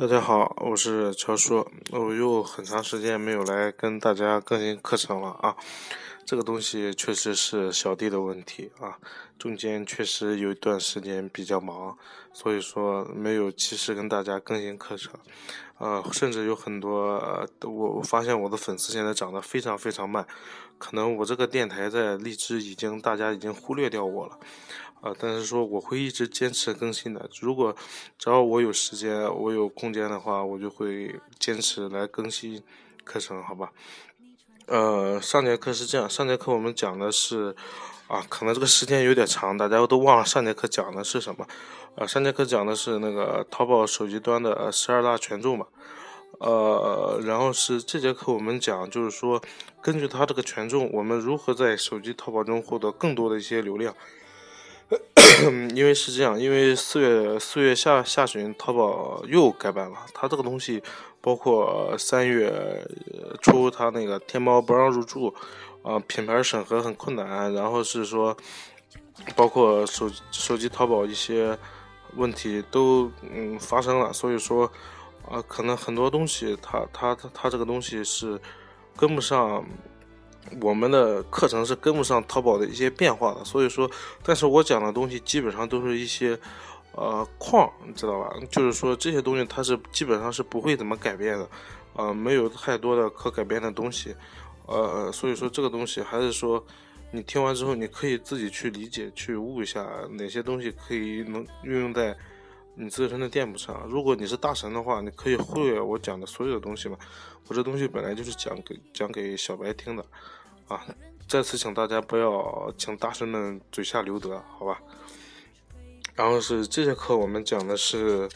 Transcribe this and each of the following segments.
大家好，我是乔叔，我又很长时间没有来跟大家更新课程了啊。这个东西确实是小弟的问题啊，中间确实有一段时间比较忙，所以说没有及时跟大家更新课程。呃，甚至有很多我我发现我的粉丝现在涨得非常非常慢，可能我这个电台在荔枝已经大家已经忽略掉我了。啊，但是说我会一直坚持更新的。如果只要我有时间，我有空间的话，我就会坚持来更新课程，好吧？呃，上节课是这样，上节课我们讲的是，啊，可能这个时间有点长，大家都忘了上节课讲的是什么。呃，上节课讲的是那个淘宝手机端的十二大权重嘛。呃，然后是这节课我们讲，就是说根据它这个权重，我们如何在手机淘宝中获得更多的一些流量。因为是这样，因为四月四月下下旬，淘宝又改版了。它这个东西，包括三月初，他那个天猫不让入驻，啊，品牌审核很困难。然后是说，包括手手机淘宝一些问题都嗯发生了。所以说，啊，可能很多东西，它它它它这个东西是跟不上。我们的课程是跟不上淘宝的一些变化的，所以说，但是我讲的东西基本上都是一些，呃，框，你知道吧？就是说这些东西它是基本上是不会怎么改变的，呃，没有太多的可改变的东西，呃，所以说这个东西还是说，你听完之后你可以自己去理解、去悟一下哪些东西可以能运用在你自身的店铺上。如果你是大神的话，你可以忽略我讲的所有的东西嘛。我这东西本来就是讲给讲给小白听的。啊！再次请大家不要请大神们嘴下留德，好吧？然后是这节课我们讲的是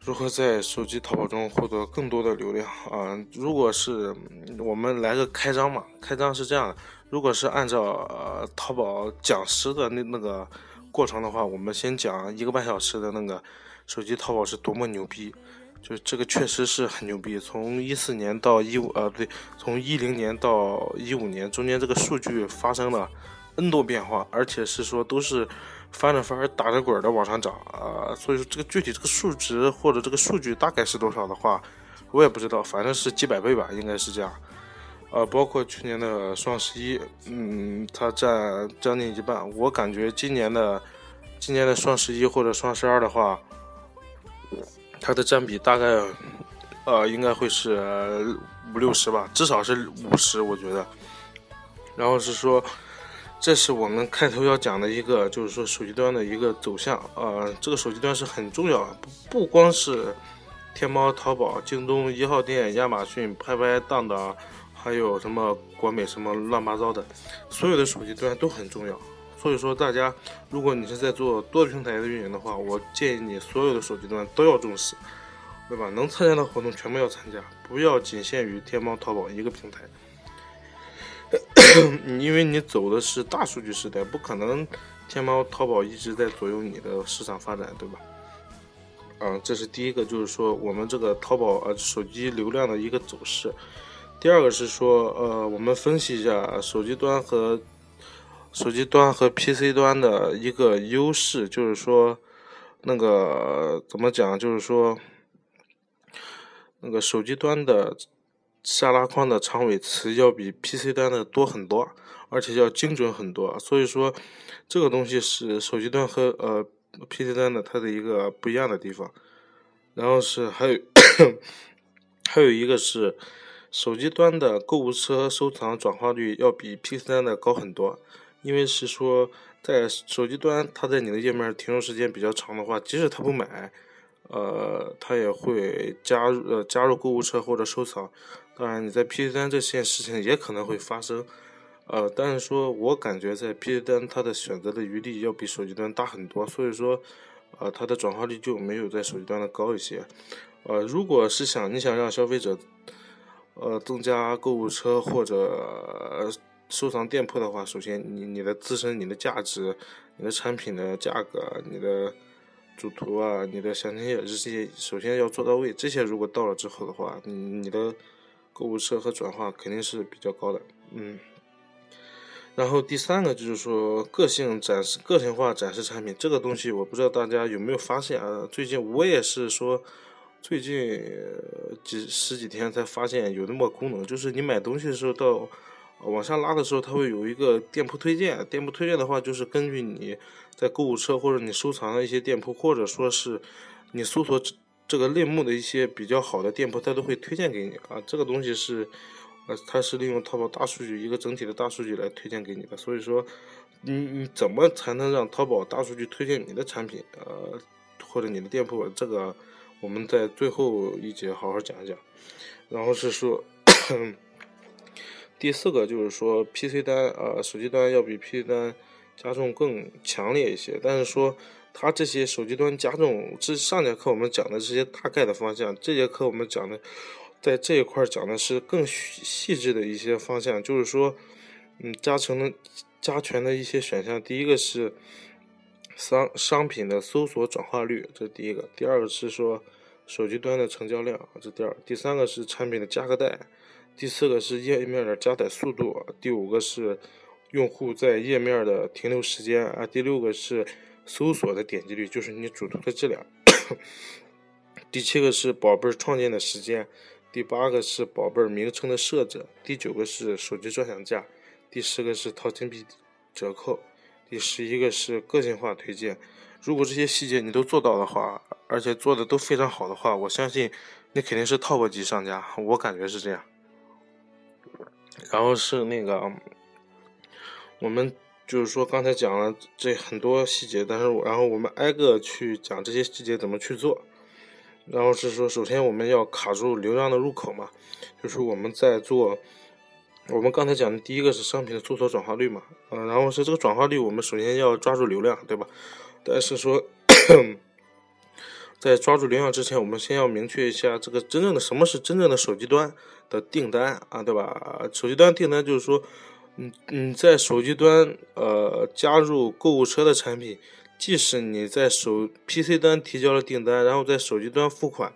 如何在手机淘宝中获得更多的流量啊！如果是我们来个开张嘛，开张是这样的：如果是按照呃淘宝讲师的那那个过程的话，我们先讲一个半小时的那个手机淘宝是多么牛逼。就这个确实是很牛逼，从一四年到一五，呃，不对，从一零年到一五年中间这个数据发生了 N 多变化，而且是说都是翻着翻打着滚的往上涨啊，所以说这个具体这个数值或者这个数据大概是多少的话，我也不知道，反正是几百倍吧，应该是这样。呃，包括去年的双十一，嗯，它占将近一半，我感觉今年的今年的双十一或者双十二的话。它的占比大概，呃，应该会是五六十吧，至少是五十，我觉得。然后是说，这是我们开头要讲的一个，就是说手机端的一个走向。呃，这个手机端是很重要，不不光是天猫、淘宝、京东一号店、亚马逊、拍拍、当当，还有什么国美什么乱八糟的，所有的手机端都很重要。所以说，大家，如果你是在做多平台的运营的话，我建议你所有的手机端都要重视，对吧？能参加的活动全部要参加，不要仅限于天猫、淘宝一个平台。因为你走的是大数据时代，不可能天猫、淘宝一直在左右你的市场发展，对吧？嗯，这是第一个，就是说我们这个淘宝呃手机流量的一个走势。第二个是说，呃，我们分析一下手机端和。手机端和 PC 端的一个优势就是说，那个怎么讲？就是说，那个手机端的下拉框的长尾词要比 PC 端的多很多，而且要精准很多。所以说，这个东西是手机端和呃 PC 端的它的一个不一样的地方。然后是还有 还有一个是手机端的购物车收藏转化率要比 PC 端的高很多。因为是说，在手机端，它在你的页面停留时间比较长的话，即使他不买，呃，他也会加入呃加入购物车或者收藏。当然，你在 PC 端这件事情也可能会发生，呃，但是说我感觉在 PC 端它的选择的余地要比手机端大很多，所以说，呃，它的转化率就没有在手机端的高一些。呃，如果是想你想让消费者，呃，增加购物车或者。收藏店铺的话，首先你你的自身、你的价值、你的产品的价格、你的主图啊、你的详情页这些，首先要做到位。这些如果到了之后的话，你你的购物车和转化肯定是比较高的。嗯。然后第三个就是说，个性展示、个性化展示产品这个东西，我不知道大家有没有发现啊？最近我也是说，最近几十几天才发现有那么功能，就是你买东西的时候到往下拉的时候，它会有一个店铺推荐。店铺推荐的话，就是根据你在购物车或者你收藏的一些店铺，或者说是你搜索这个类目的一些比较好的店铺，它都会推荐给你啊。这个东西是呃，它是利用淘宝大数据一个整体的大数据来推荐给你的。所以说，你你怎么才能让淘宝大数据推荐你的产品？呃，或者你的店铺这个？我们在最后一节好好讲一讲，然后是说 第四个就是说 PC 端啊，手机端要比 PC 端加重更强烈一些，但是说它这些手机端加重，这上节课我们讲的这些大概的方向，这节课我们讲的在这一块讲的是更细致的一些方向，就是说嗯加成的加权的一些选项，第一个是。商商品的搜索转化率，这是第一个；第二个是说手机端的成交量，这第二；第三个是产品的价格带；第四个是页面的加载速度；第五个是用户在页面的停留时间啊；第六个是搜索的点击率，就是你主图的质量；第七个是宝贝创建的时间；第八个是宝贝名称的设置；第九个是手机专享价；第十个是淘金币折扣。第十一个是个性化推荐，如果这些细节你都做到的话，而且做的都非常好的话，我相信你肯定是 top 级商家，我感觉是这样。然后是那个，我们就是说刚才讲了这很多细节，但是然后我们挨个去讲这些细节怎么去做。然后是说，首先我们要卡住流量的入口嘛，就是我们在做。我们刚才讲的第一个是商品的搜索转化率嘛，嗯，然后是这个转化率，我们首先要抓住流量，对吧？但是说，在抓住流量之前，我们先要明确一下这个真正的什么是真正的手机端的订单啊，对吧？手机端订单就是说，你你在手机端呃加入购物车的产品，即使你在手 PC 端提交了订单，然后在手机端付款。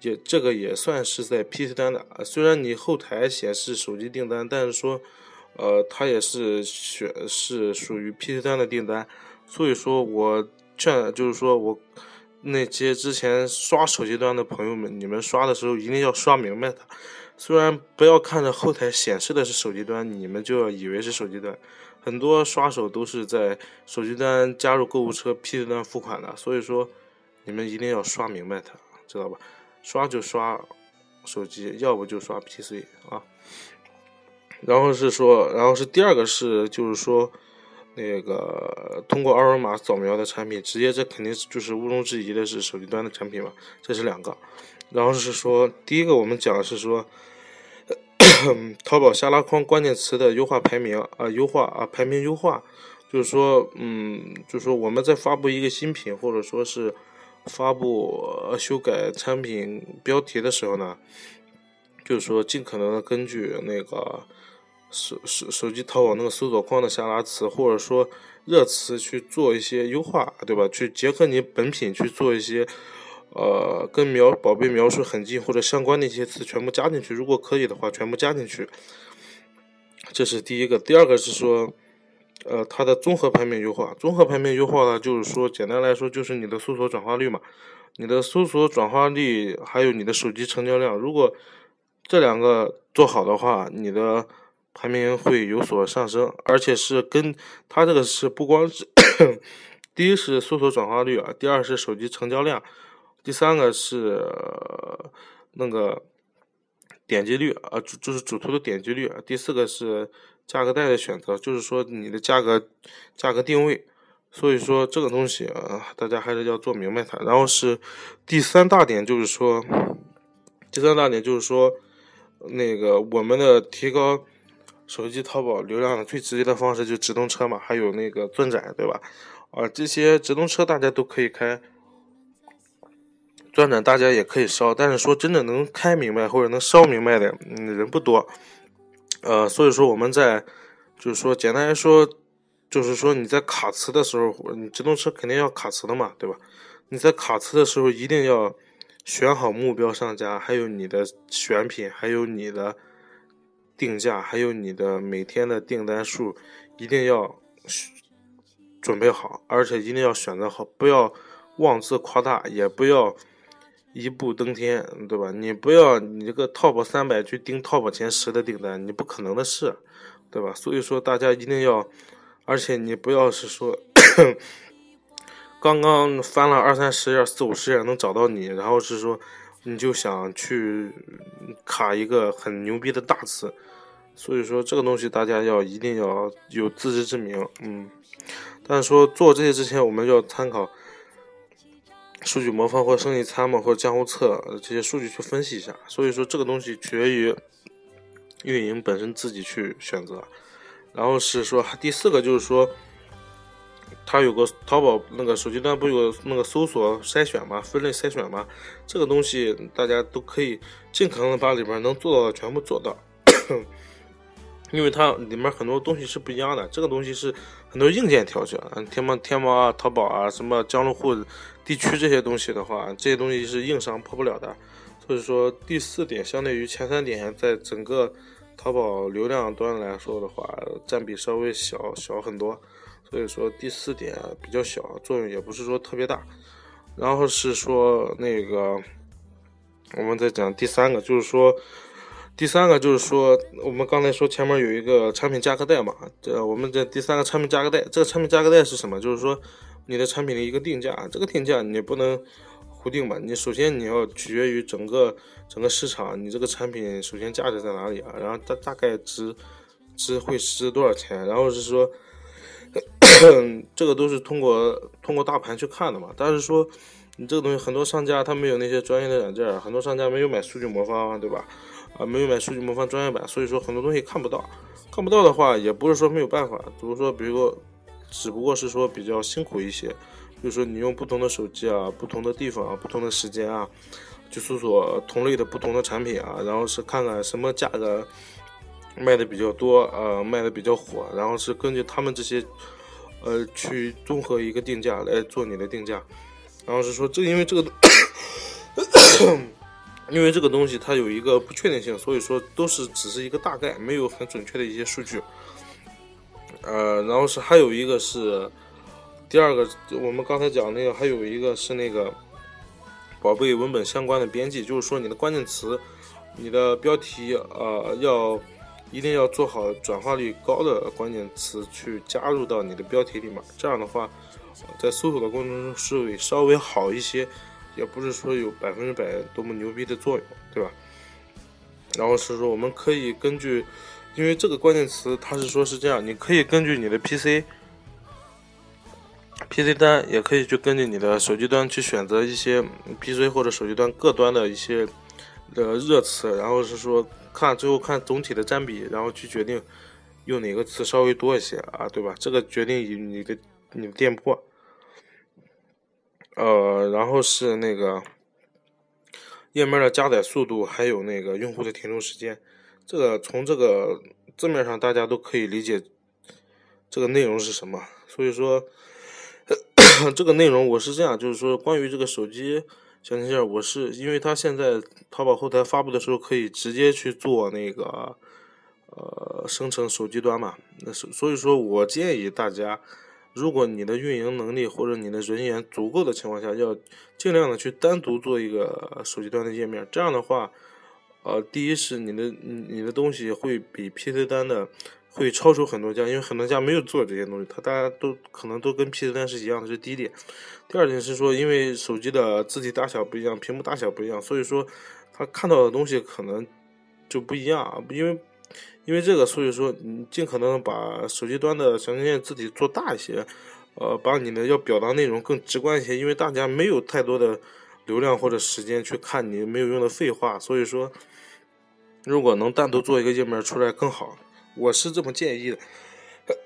也这个也算是在 PC 端的，虽然你后台显示手机订单，但是说，呃，它也是选是属于 PC 端的订单，所以说我劝就是说我那些之前刷手机端的朋友们，你们刷的时候一定要刷明白它，虽然不要看着后台显示的是手机端，你们就要以为是手机端，很多刷手都是在手机端加入购物车 PC 端付款的，所以说你们一定要刷明白它，知道吧？刷就刷手机，要不就刷 PC 啊。然后是说，然后是第二个是，就是说，那个通过二维码扫描的产品，直接这肯定就是毋庸置疑的是手机端的产品嘛。这是两个。然后是说，第一个我们讲的是说，淘宝下拉框关键词的优化排名啊，优化啊，排名优化，就是说，嗯，就是说我们在发布一个新品，或者说是。发布修改产品标题的时候呢，就是说尽可能的根据那个手手手机淘宝那个搜索框的下拉词，或者说热词去做一些优化，对吧？去结合你本品去做一些呃跟描宝贝描述很近或者相关的一些词全部加进去，如果可以的话全部加进去。这是第一个，第二个是说。呃，它的综合排名优化，综合排名优化呢，就是说，简单来说，就是你的搜索转化率嘛，你的搜索转化率还有你的手机成交量，如果这两个做好的话，你的排名会有所上升，而且是跟它这个是不光是 第一是搜索转化率啊，第二是手机成交量，第三个是那个点击率啊，主就是主图的点击率，第四个是。价格带的选择，就是说你的价格价格定位，所以说这个东西啊，大家还是要做明白它。然后是第三大点，就是说第三大点就是说那个我们的提高手机淘宝流量的最直接的方式就直通车嘛，还有那个钻展，对吧？啊，这些直通车大家都可以开，钻展大家也可以烧，但是说真的能开明白或者能烧明白的嗯人不多。呃，所以说我们在，就是说简单来说，就是说你在卡词的时候，你直通车肯定要卡词的嘛，对吧？你在卡词的时候一定要选好目标商家，还有你的选品，还有你的定价，还有你的每天的订单数，一定要准备好，而且一定要选择好，不要妄自夸大，也不要一步登天，对吧？你不要你这个 top 三百去盯 top 前十的订单，你不可能的事，对吧？所以说大家一定要，而且你不要是说刚刚翻了二三十页、四五十页能找到你，然后是说你就想去卡一个很牛逼的大词，所以说这个东西大家要一定要有自知之明，嗯。但是说做这些之前，我们要参考。数据魔方或生意参谋或江湖测这些数据去分析一下，所以说这个东西取决于运营本身自己去选择。然后是说第四个就是说，它有个淘宝那个手机端不有那个搜索筛选吗？分类筛选吗？这个东西大家都可以尽可能的把里边能做到的全部做到。因为它里面很多东西是不一样的，这个东西是很多硬件条件，天猫、天猫啊、淘宝啊，什么江浙沪地区这些东西的话，这些东西是硬伤破不了的。所以说第四点，相对于前三点，在整个淘宝流量端来说的话，占比稍微小小很多。所以说第四点比较小，作用也不是说特别大。然后是说那个，我们再讲第三个，就是说。第三个就是说，我们刚才说前面有一个产品价格带嘛，这我们这第三个产品价格带，这个产品价格带是什么？就是说你的产品的一个定价，这个定价你不能固定吧，你首先你要取决于整个整个市场，你这个产品首先价值在哪里啊？然后大大概值值会值多少钱？然后是说 这个都是通过通过大盘去看的嘛。但是说你这个东西很多商家他没有那些专业的软件，很多商家没有买数据魔方，对吧？啊，没有买数据魔方专业版，所以说很多东西看不到。看不到的话，也不是说没有办法，只是说，比如说，只不过是说比较辛苦一些。比如说，你用不同的手机啊，不同的地方啊，不同的时间啊，去搜索同类的不同的产品啊，然后是看看什么价格卖的比较多，呃，卖的比较火，然后是根据他们这些，呃，去综合一个定价来做你的定价。然后是说，这因为这个。因为这个东西它有一个不确定性，所以说都是只是一个大概，没有很准确的一些数据。呃，然后是还有一个是第二个，我们刚才讲那个，还有一个是那个宝贝文本相关的编辑，就是说你的关键词、你的标题呃，要一定要做好转化率高的关键词去加入到你的标题里面，这样的话，在搜索的过程中是会稍微好一些。也不是说有百分之百多么牛逼的作用，对吧？然后是说我们可以根据，因为这个关键词它是说是这样，你可以根据你的 PC PC 端，也可以去根据你的手机端去选择一些 PC 或者手机端各端的一些的热词，然后是说看最后看总体的占比，然后去决定用哪个词稍微多一些啊，对吧？这个决定于你的你的店铺。呃，然后是那个页面的加载速度，还有那个用户的停留时间。这个从这个字面上大家都可以理解这个内容是什么。所以说，这个内容我是这样，就是说关于这个手机小零件，我是因为它现在淘宝后台发布的时候可以直接去做那个呃生成手机端嘛，那是所以说我建议大家。如果你的运营能力或者你的人员足够的情况下，要尽量的去单独做一个手机端的页面。这样的话，呃，第一是你的你的东西会比 PC 端的会超出很多家，因为很多家没有做这些东西，他大家都可能都跟 PC 端是一样的，是第一点。第二点是说，因为手机的字体大小不一样，屏幕大小不一样，所以说他看到的东西可能就不一样，因为。因为这个，所以说你尽可能把手机端的详情页字体做大一些，呃，把你的要表达内容更直观一些。因为大家没有太多的流量或者时间去看你没有用的废话，所以说如果能单独做一个页面出来更好，我是这么建议的。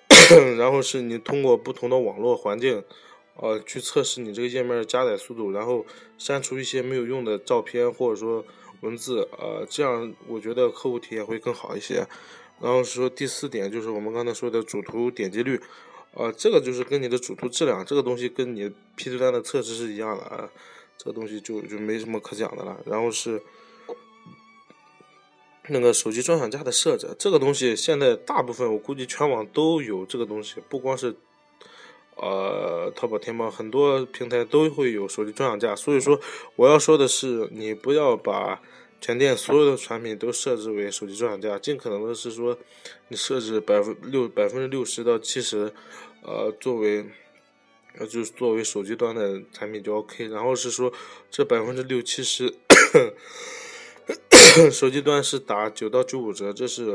然后是你通过不同的网络环境，呃，去测试你这个页面的加载速度，然后删除一些没有用的照片或者说。文字，呃，这样我觉得客户体验会更好一些。然后说第四点就是我们刚才说的主图点击率，呃，这个就是跟你的主图质量，这个东西跟你 PC 端的测试是一样的啊，这个东西就就没什么可讲的了。然后是那个手机专享价的设置，这个东西现在大部分我估计全网都有这个东西，不光是呃，淘宝、天猫很多平台都会有手机专享价，所以说我要说的是，你不要把全店所有的产品都设置为手机专享价，尽可能的是说，你设置百分六百分之六十到七十，呃，作为呃就是作为手机端的产品就 OK，然后是说这百分之六七十。手机端是打九到九五折，这是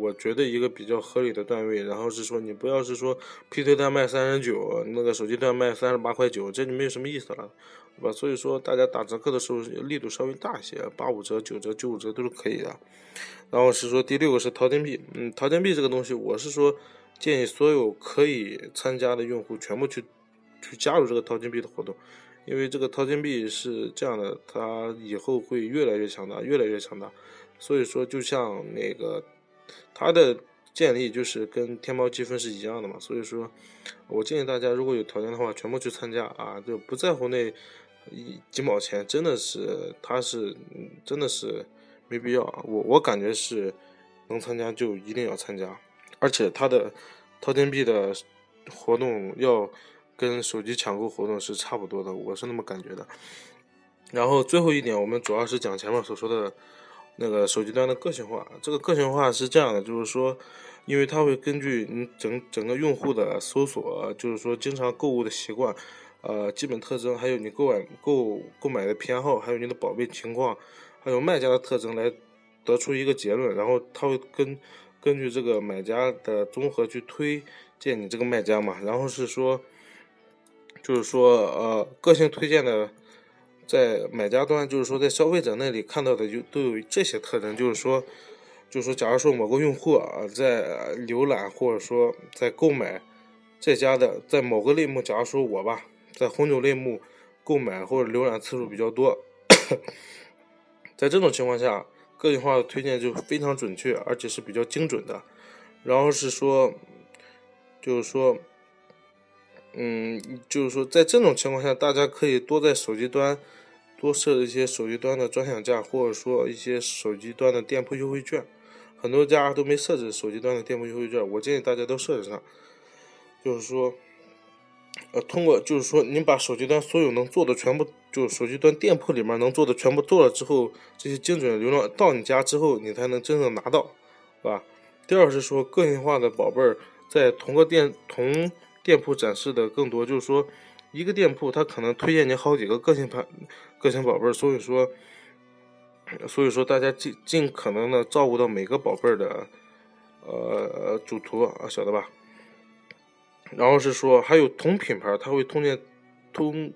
我觉得一个比较合理的段位。然后是说你不要是说 P 推端卖三十九，那个手机端卖三十八块九，这就没有什么意思了，对吧？所以说大家打折扣的时候力度稍微大一些，八五折、九折、九五折都是可以的。然后是说第六个是淘金币，嗯，淘金币这个东西，我是说建议所有可以参加的用户全部去去加入这个淘金币的活动。因为这个淘金币是这样的，它以后会越来越强大，越来越强大。所以说，就像那个它的建立就是跟天猫积分是一样的嘛。所以说，我建议大家如果有条件的话，全部去参加啊，就不在乎那一几毛钱，真的是它是真的是没必要。我我感觉是能参加就一定要参加，而且它的淘金币的活动要。跟手机抢购活动是差不多的，我是那么感觉的。然后最后一点，我们主要是讲前面所说的那个手机端的个性化。这个个性化是这样的，就是说，因为它会根据你整整个用户的搜索，就是说经常购物的习惯，呃，基本特征，还有你购买购购买的偏好，还有你的宝贝情况，还有卖家的特征来得出一个结论。然后它会根根据这个买家的综合去推荐你这个卖家嘛。然后是说。就是说，呃，个性推荐的，在买家端，就是说在消费者那里看到的就都有这些特征。就是说，就是说，假如说某个用户啊，在浏览或者说在购买这家的，在某个类目，假如说我吧，在红酒类目购买或者浏览次数比较多，在这种情况下，个性化的推荐就非常准确，而且是比较精准的。然后是说，就是说。嗯，就是说，在这种情况下，大家可以多在手机端多设置一些手机端的专享价，或者说一些手机端的店铺优惠券。很多家都没设置手机端的店铺优惠券，我建议大家都设置上。就是说，呃，通过就是说，你把手机端所有能做的全部，就手机端店铺里面能做的全部做了之后，这些精准流量到你家之后，你才能真正拿到，是吧？第二是说，个性化的宝贝儿在同个店同。店铺展示的更多，就是说，一个店铺它可能推荐你好几个个性盘、个性宝贝儿，所以说，所以说大家尽尽可能的照顾到每个宝贝儿的呃主图啊，晓得吧？然后是说还有同品牌，他会推荐同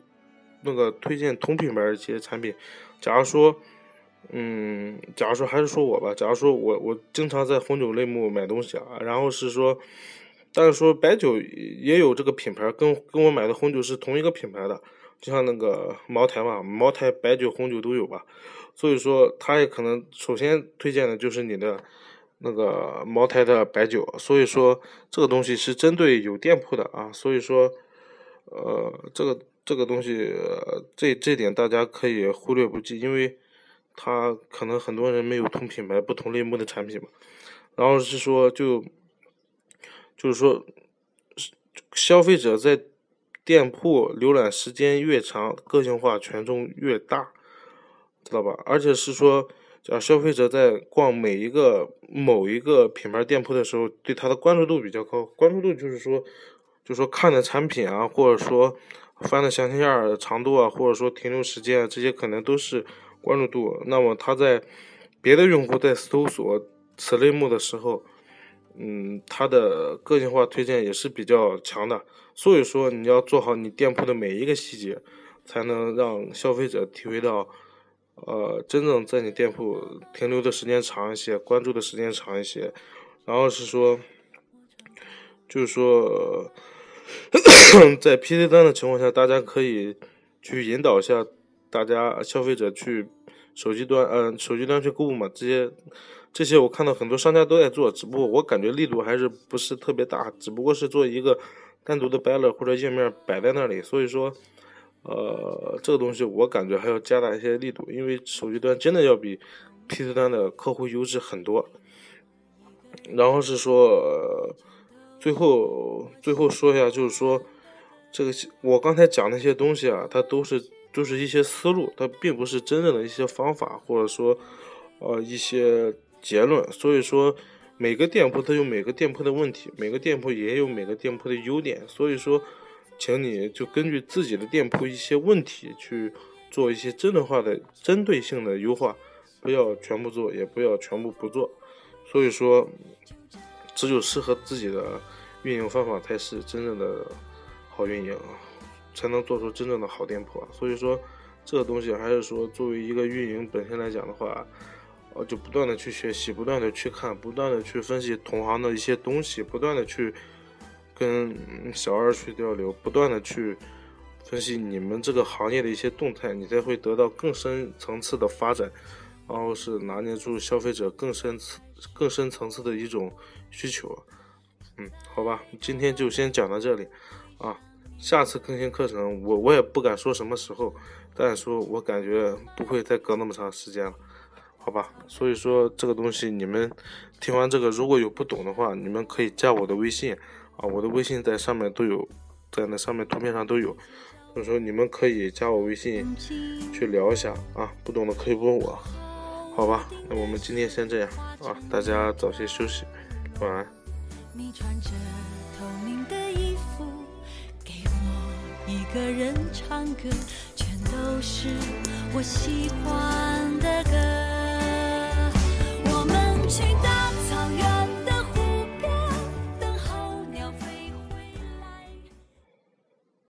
那个推荐同品牌一些产品。假如说，嗯，假如说还是说我吧，假如说我我经常在红酒类目买东西啊，然后是说。但是说白酒也有这个品牌，跟跟我买的红酒是同一个品牌的，就像那个茅台嘛，茅台白酒、红酒都有吧。所以说，他也可能首先推荐的就是你的那个茅台的白酒。所以说，这个东西是针对有店铺的啊。所以说，呃，这个这个东西，这这点大家可以忽略不计，因为他可能很多人没有同品牌、不同类目的产品嘛。然后是说就。就是说，消费者在店铺浏览时间越长，个性化权重越大，知道吧？而且是说，假消费者在逛每一个某一个品牌店铺的时候，对它的关注度比较高。关注度就是说，就说看的产品啊，或者说翻的详情页长度啊，或者说停留时间啊，这些可能都是关注度。那么他在别的用户在搜索此类目的时候。嗯，它的个性化推荐也是比较强的，所以说你要做好你店铺的每一个细节，才能让消费者体会到，呃，真正在你店铺停留的时间长一些，关注的时间长一些。然后是说，就是说，在 PC 端的情况下，大家可以去引导一下大家消费者去手机端，嗯，手机端去购物嘛，这些。这些我看到很多商家都在做，只不过我感觉力度还是不是特别大，只不过是做一个单独的 banner 或者页面摆在那里。所以说，呃，这个东西我感觉还要加大一些力度，因为手机端真的要比 PC 端的客户优质很多。然后是说，最后最后说一下，就是说，这个我刚才讲那些东西啊，它都是都是一些思路，它并不是真正的一些方法，或者说呃一些结论。所以说每个店铺它有每个店铺的问题，每个店铺也有每个店铺的优点。所以说，请你就根据自己的店铺一些问题去做一些针对化的、针对性的优化，不要全部做，也不要全部不做。所以说，只有适合自己的运营方法才是真正的。好运营，才能做出真正的好店铺啊。所以说，这个东西还是说，作为一个运营本身来讲的话，呃，就不断的去学习，不断的去看，不断的去分析同行的一些东西，不断的去跟小二去交流，不断的去分析你们这个行业的一些动态，你才会得到更深层次的发展，然后是拿捏住消费者更深次、更深层次的一种需求。嗯，好吧，今天就先讲到这里啊。下次更新课程，我我也不敢说什么时候，但是说我感觉不会再隔那么长时间了，好吧？所以说这个东西你们听完这个，如果有不懂的话，你们可以加我的微信啊，我的微信在上面都有，在那上面图片上都有，所以说你们可以加我微信去聊一下啊，不懂的可以问我，好吧？那我们今天先这样啊，大家早些休息，晚安。你穿着透明的衣服，给我一个人唱歌，全都是我喜欢的歌。去到。